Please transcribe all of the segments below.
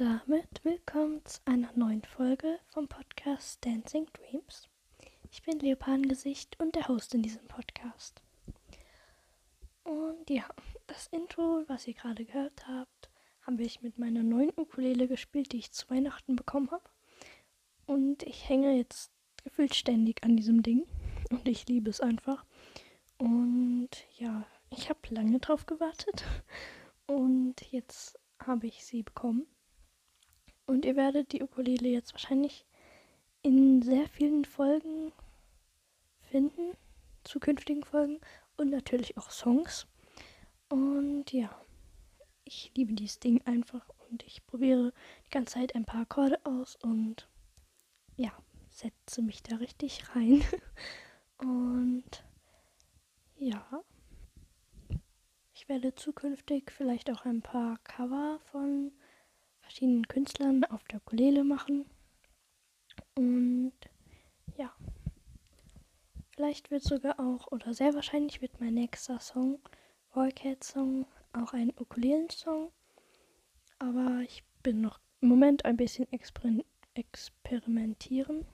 damit willkommen zu einer neuen Folge vom Podcast Dancing Dreams. Ich bin Leopardengesicht und der Host in diesem Podcast. Und ja, das Intro, was ihr gerade gehört habt, habe ich mit meiner neuen Ukulele gespielt, die ich zu Weihnachten bekommen habe. Und ich hänge jetzt gefühlt ständig an diesem Ding und ich liebe es einfach. Und ja, ich habe lange drauf gewartet und jetzt habe ich sie bekommen. Und ihr werdet die Ukulele jetzt wahrscheinlich in sehr vielen Folgen finden, zukünftigen Folgen und natürlich auch Songs. Und ja, ich liebe dieses Ding einfach und ich probiere die ganze Zeit ein paar Akkorde aus und ja, setze mich da richtig rein. und ja, ich werde zukünftig vielleicht auch ein paar Cover von verschiedenen Künstlern auf der Ukulele machen. Und ja, vielleicht wird sogar auch, oder sehr wahrscheinlich wird mein nächster Song, Wallcat Song, auch ein Ukulelen-Song. Aber ich bin noch im Moment ein bisschen exper experimentieren.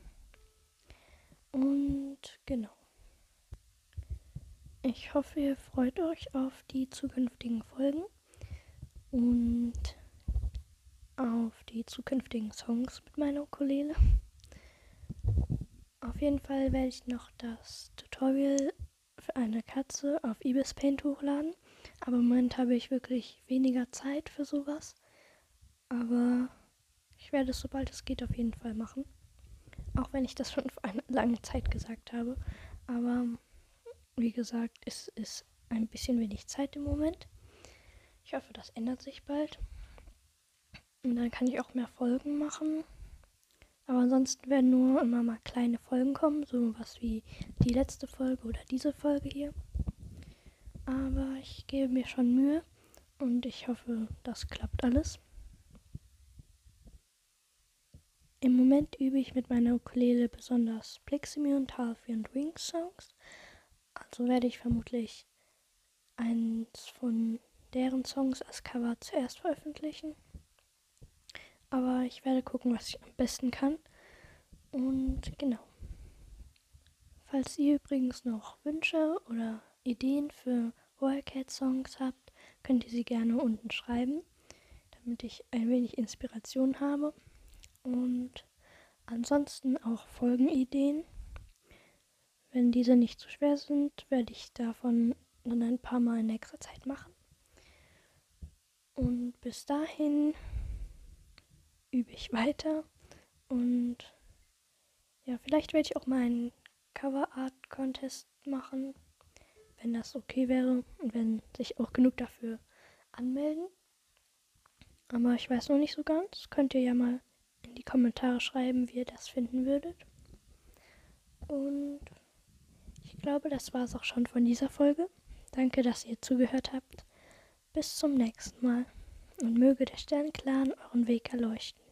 Und genau. Ich hoffe, ihr freut euch auf die zukünftigen Folgen. Und auf die zukünftigen Songs mit meiner Ukulele. Auf jeden Fall werde ich noch das Tutorial für eine Katze auf Ibis Paint hochladen. Aber im Moment habe ich wirklich weniger Zeit für sowas. Aber ich werde es, sobald es geht, auf jeden Fall machen. Auch wenn ich das schon vor einer langen Zeit gesagt habe. Aber wie gesagt, es ist ein bisschen wenig Zeit im Moment. Ich hoffe, das ändert sich bald. Und dann kann ich auch mehr Folgen machen. Aber ansonsten werden nur immer mal kleine Folgen kommen, so was wie die letzte Folge oder diese Folge hier. Aber ich gebe mir schon Mühe und ich hoffe, das klappt alles. Im Moment übe ich mit meiner Ukulele besonders Pleximi und Halfie und Wings Songs. Also werde ich vermutlich eins von deren Songs als Cover zuerst veröffentlichen. Aber ich werde gucken, was ich am besten kann. Und genau. Falls ihr übrigens noch Wünsche oder Ideen für Wildcat-Songs habt, könnt ihr sie gerne unten schreiben, damit ich ein wenig Inspiration habe. Und ansonsten auch Folgenideen. Wenn diese nicht zu schwer sind, werde ich davon dann ein paar Mal in nächster Zeit machen. Und bis dahin übe ich weiter. Und ja, vielleicht werde ich auch mal einen Cover Art Contest machen, wenn das okay wäre und wenn sich auch genug dafür anmelden. Aber ich weiß noch nicht so ganz. Könnt ihr ja mal in die Kommentare schreiben, wie ihr das finden würdet. Und ich glaube, das war es auch schon von dieser Folge. Danke, dass ihr zugehört habt. Bis zum nächsten Mal und möge der Sternclan euren Weg erleuchten.